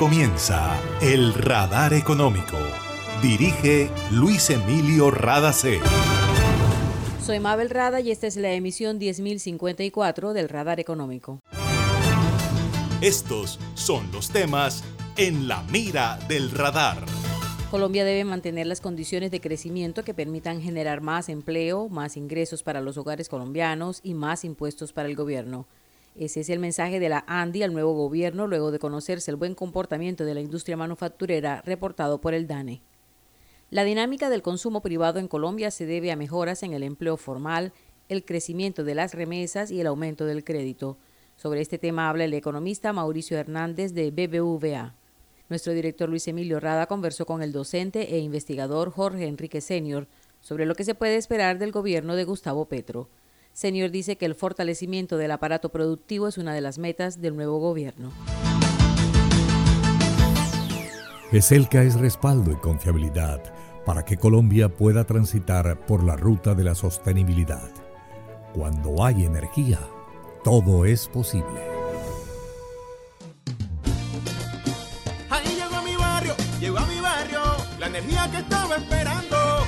comienza El Radar Económico. Dirige Luis Emilio Radacé. Soy Mabel Rada y esta es la emisión 10054 del Radar Económico. Estos son los temas en la mira del radar. Colombia debe mantener las condiciones de crecimiento que permitan generar más empleo, más ingresos para los hogares colombianos y más impuestos para el gobierno. Ese es el mensaje de la ANDI al nuevo gobierno luego de conocerse el buen comportamiento de la industria manufacturera reportado por el DANE. La dinámica del consumo privado en Colombia se debe a mejoras en el empleo formal, el crecimiento de las remesas y el aumento del crédito. Sobre este tema habla el economista Mauricio Hernández de BBVA. Nuestro director Luis Emilio Rada conversó con el docente e investigador Jorge Enrique Senior sobre lo que se puede esperar del gobierno de Gustavo Petro. Señor dice que el fortalecimiento del aparato productivo es una de las metas del nuevo gobierno. ESELCA es respaldo y confiabilidad para que Colombia pueda transitar por la ruta de la sostenibilidad. Cuando hay energía, todo es posible. Ahí llegó a mi barrio, llegó a mi barrio, la energía que estaba esperando,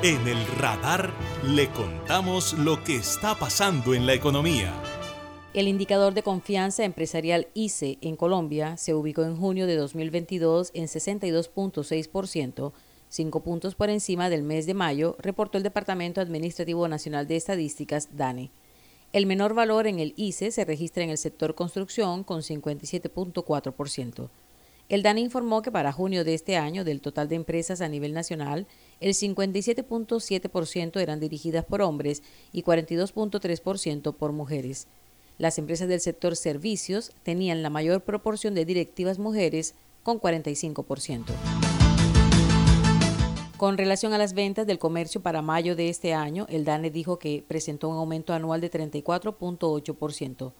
En el radar le contamos lo que está pasando en la economía. El indicador de confianza empresarial ICE en Colombia se ubicó en junio de 2022 en 62.6%, cinco puntos por encima del mes de mayo, reportó el Departamento Administrativo Nacional de Estadísticas, DANE. El menor valor en el ICE se registra en el sector construcción con 57.4%. El DANE informó que para junio de este año, del total de empresas a nivel nacional, el 57.7% eran dirigidas por hombres y 42.3% por mujeres. Las empresas del sector servicios tenían la mayor proporción de directivas mujeres, con 45%. Con relación a las ventas del comercio para mayo de este año, el DANE dijo que presentó un aumento anual de 34.8%.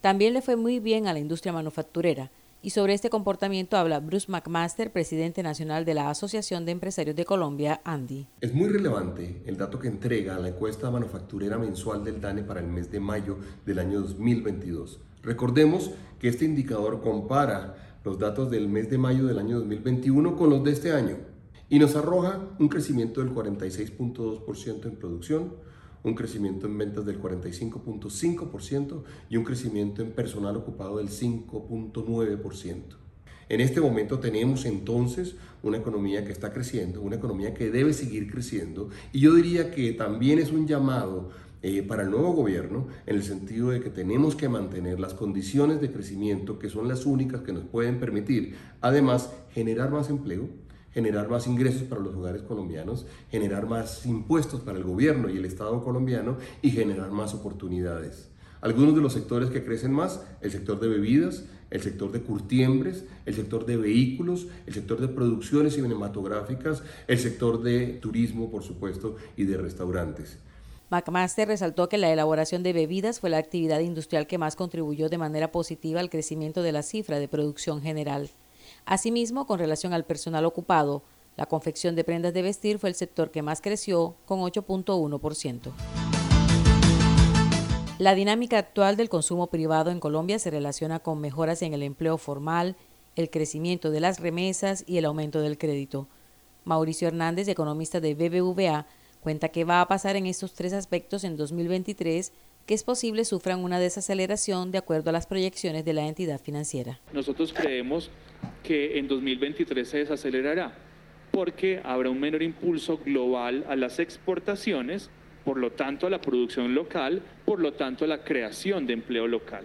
También le fue muy bien a la industria manufacturera, y sobre este comportamiento habla Bruce McMaster, presidente nacional de la Asociación de Empresarios de Colombia, ANDI. Es muy relevante el dato que entrega la encuesta manufacturera mensual del DANE para el mes de mayo del año 2022. Recordemos que este indicador compara los datos del mes de mayo del año 2021 con los de este año y nos arroja un crecimiento del 46.2% en producción, un crecimiento en ventas del 45.5% y un crecimiento en personal ocupado del 5.9%. En este momento tenemos entonces una economía que está creciendo, una economía que debe seguir creciendo y yo diría que también es un llamado eh, para el nuevo gobierno en el sentido de que tenemos que mantener las condiciones de crecimiento que son las únicas que nos pueden permitir además generar más empleo, generar más ingresos para los hogares colombianos, generar más impuestos para el gobierno y el Estado colombiano y generar más oportunidades. Algunos de los sectores que crecen más, el sector de bebidas, el sector de curtiembres, el sector de vehículos, el sector de producciones cinematográficas, el sector de turismo, por supuesto, y de restaurantes. McMaster resaltó que la elaboración de bebidas fue la actividad industrial que más contribuyó de manera positiva al crecimiento de la cifra de producción general. Asimismo, con relación al personal ocupado, la confección de prendas de vestir fue el sector que más creció, con 8.1%. La dinámica actual del consumo privado en Colombia se relaciona con mejoras en el empleo formal, el crecimiento de las remesas y el aumento del crédito. Mauricio Hernández, economista de BBVA, cuenta que va a pasar en estos tres aspectos en 2023 que es posible sufran una desaceleración de acuerdo a las proyecciones de la entidad financiera. Nosotros creemos que en 2023 se desacelerará porque habrá un menor impulso global a las exportaciones por lo tanto a la producción local, por lo tanto a la creación de empleo local.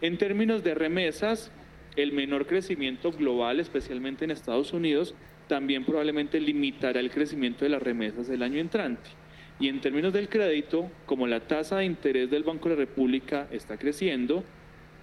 En términos de remesas, el menor crecimiento global, especialmente en Estados Unidos, también probablemente limitará el crecimiento de las remesas del año entrante. Y en términos del crédito, como la tasa de interés del Banco de la República está creciendo,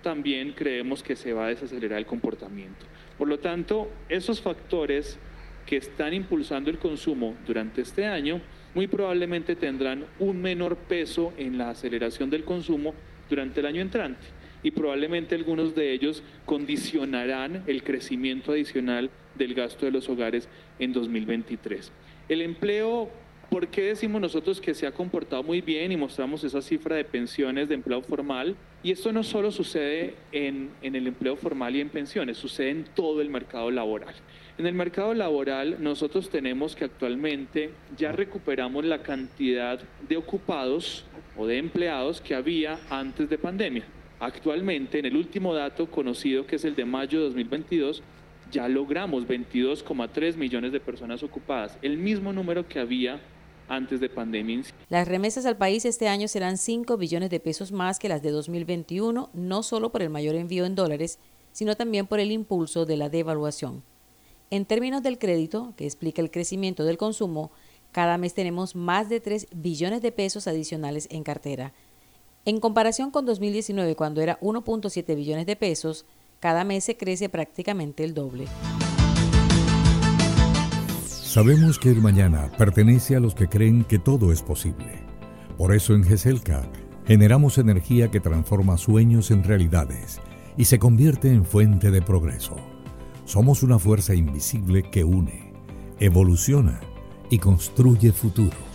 también creemos que se va a desacelerar el comportamiento. Por lo tanto, esos factores que están impulsando el consumo durante este año muy probablemente tendrán un menor peso en la aceleración del consumo durante el año entrante y probablemente algunos de ellos condicionarán el crecimiento adicional del gasto de los hogares en 2023. El empleo, ¿por qué decimos nosotros que se ha comportado muy bien y mostramos esa cifra de pensiones de empleo formal? Y esto no solo sucede en, en el empleo formal y en pensiones, sucede en todo el mercado laboral. En el mercado laboral nosotros tenemos que actualmente ya recuperamos la cantidad de ocupados o de empleados que había antes de pandemia. Actualmente, en el último dato conocido, que es el de mayo de 2022, ya logramos 22,3 millones de personas ocupadas, el mismo número que había antes de pandemia. Las remesas al país este año serán 5 billones de pesos más que las de 2021, no solo por el mayor envío en dólares, sino también por el impulso de la devaluación. En términos del crédito, que explica el crecimiento del consumo, cada mes tenemos más de 3 billones de pesos adicionales en cartera, en comparación con 2019, cuando era 1.7 billones de pesos, cada mes se crece prácticamente el doble. Sabemos que el mañana pertenece a los que creen que todo es posible. Por eso en GESELCA generamos energía que transforma sueños en realidades y se convierte en fuente de progreso. Somos una fuerza invisible que une, evoluciona y construye futuro.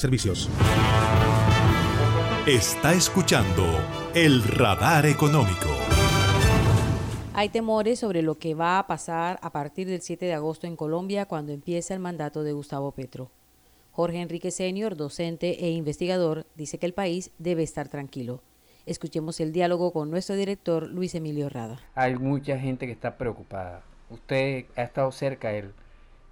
Superservicios. Está escuchando el radar económico. Hay temores sobre lo que va a pasar a partir del 7 de agosto en Colombia cuando empieza el mandato de Gustavo Petro. Jorge Enrique Senior, docente e investigador, dice que el país debe estar tranquilo. Escuchemos el diálogo con nuestro director Luis Emilio Rada. Hay mucha gente que está preocupada. Usted ha estado cerca de él.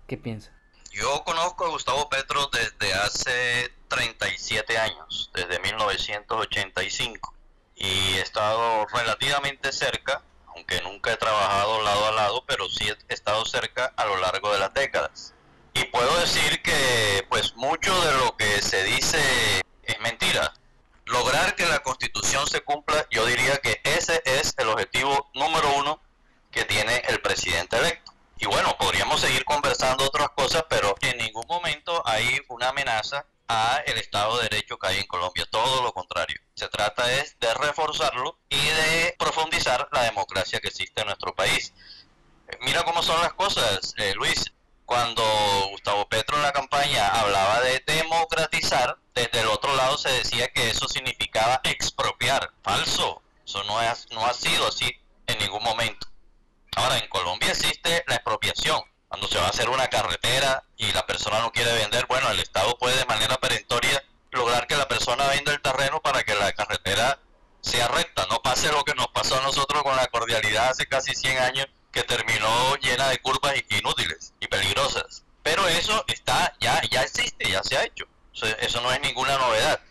¿Qué piensa? Yo conozco a Gustavo Petro desde hace 37 años, desde 1985, y he estado relativamente cerca, aunque nunca he trabajado lado a lado, pero sí he estado cerca a lo largo de las décadas. Y puedo decir que pues mucho de lo que se dice es mentira. Lograr que la constitución se cumpla, yo diría que ese es el objetivo número uno que tiene el presidente electo. Y bueno, podríamos seguir conversando otras cosas, pero en ningún momento hay una amenaza a el Estado de Derecho que hay en Colombia. Todo lo contrario. Se trata es de reforzarlo y de profundizar la democracia que existe en nuestro país. Mira cómo son las cosas, eh, Luis. Cuando Gustavo Petro en la campaña hablaba de democratizar, desde el otro lado se decía que eso significaba expropiar. Falso. Eso no, no ha sido así en ningún momento. Ahora, en Colombia existe. Cuando se va a hacer una carretera y la persona no quiere vender, bueno, el Estado puede de manera perentoria lograr que la persona venda el terreno para que la carretera sea recta, no pase lo que nos pasó a nosotros con la cordialidad hace casi 100 años, que terminó llena de curvas inútiles y peligrosas. Pero eso está, ya, ya existe, ya se ha hecho. Eso no es ninguna novedad.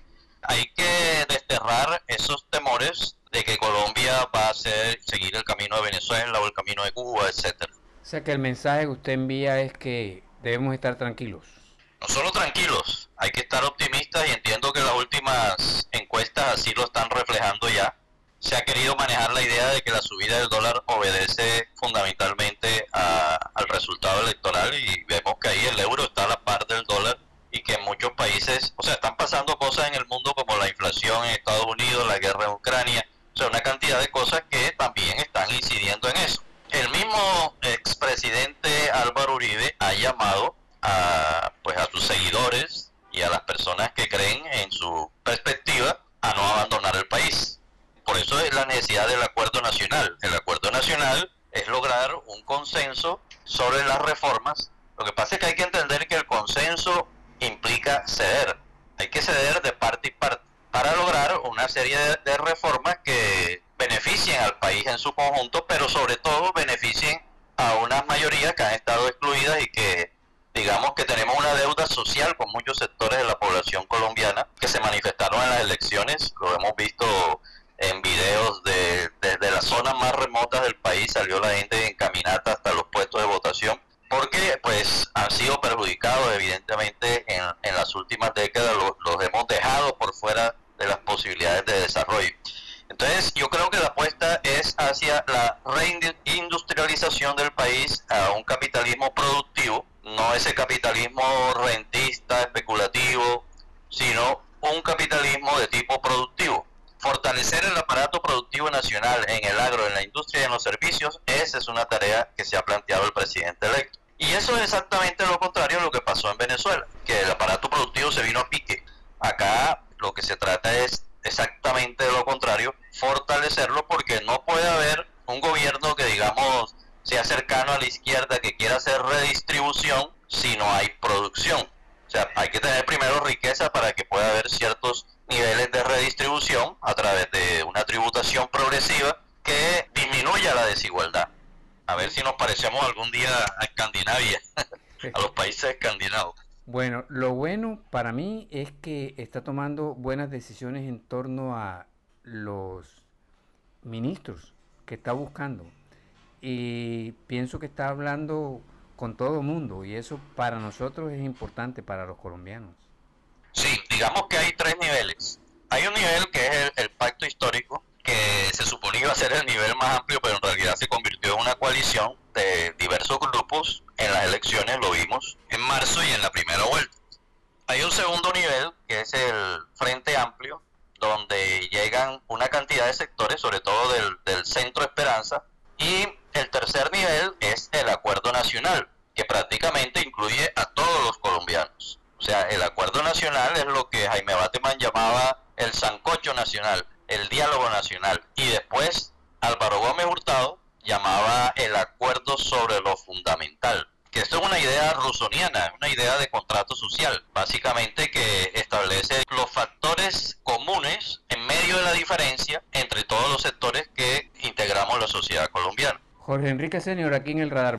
Hay que desterrar esos temores de que Colombia va a ser, seguir el camino de Venezuela o el camino de Cuba, etcétera. O sea que el mensaje que usted envía es que debemos estar tranquilos. No solo tranquilos, hay que estar optimistas y entiendo que las últimas encuestas así lo están reflejando ya. Se ha querido manejar la idea de que la subida del dólar obedece fundamentalmente al resultado electoral y vemos que ahí el euro está a la par del dólar y que en muchos países, o sea, están pasando cosas en el mundo como la inflación en Estados Unidos, la guerra en Ucrania, o sea, una cantidad de cosas que también están incidiendo en eso. El mismo expresidente Álvaro Uribe ha llamado a, pues, a sus seguidores y a las personas que creen en su perspectiva a no abandonar el país. Por eso es la necesidad del acuerdo nacional. El acuerdo es lograr un consenso sobre las reformas. Lo que pasa es que hay que entender que el consenso implica ceder. Hay que ceder de parte y parte para lograr una serie de, reformas que beneficien al país en su conjunto, pero sobre todo beneficien a unas mayorías que han estado excluidas y que digamos que tenemos una deuda social con muchos sectores de la población colombiana que se manifestaron en las elecciones, lo hemos visto en videos de, desde las zonas más remotas del país, salió la gente en caminata hasta los puestos de votación porque pues han sido perjudicados evidentemente en, en las últimas décadas, los, los, hemos dejado por fuera de las posibilidades de desarrollo. Entonces yo creo que la apuesta es hacia la reindustrialización del país a un capitalismo productivo, no ese capitalismo rentista, especulativo, sino un capitalismo de tipo productivo Fortalecer el aparato productivo nacional en el agro, en la industria y en los servicios, esa es una tarea que se ha planteado el presidente electo. Y eso es exactamente lo contrario a lo que pasó en Venezuela, que el aparato productivo se vino a pique. Acá lo que se trata es exactamente lo contrario, fortalecerlo porque no puede haber un gobierno que digamos sea cercano a la izquierda que quiera hacer redistribución si no hay producción. O sea, hay que tener primero riqueza para que pueda haber ciertos niveles de redistribución a través de una tributación progresiva que disminuya la desigualdad. A ver si nos parecemos algún día a Escandinavia, a los países escandinavos. Bueno, lo bueno para mí es que está tomando buenas decisiones en torno a los ministros que está buscando. Y pienso que está hablando con todo el mundo y eso para nosotros es importante, para los colombianos. Sí, digamos que hay tres niveles. Hay un nivel que es el, pacto histórico, que se suponía iba a ser el nivel más amplio, pero en realidad se convirtió en una coalición de diversos grupos. En las elecciones lo vimos en marzo y en la primera vuelta. Hay un segundo nivel, que es el Frente Amplio, donde llegan una cantidad de sectores, sobre todo del, del Centro Esperanza. Y el tercer nivel es el Nacional, que prácticamente incluye a todos los colombianos. O sea, el acuerdo nacional es lo que Jaime Bateman llamaba el sancocho nacional, el diálogo nacional. Y después Álvaro Gómez Hurtado llamaba el acuerdo sobre lo fundamental. Que esto es una idea rusoniana, una idea de contrato social, básicamente que establece los factores comunes en medio de la diferencia entre todos los sectores que integramos la sociedad colombiana. Jorge Enrique Senior, aquí en el radar.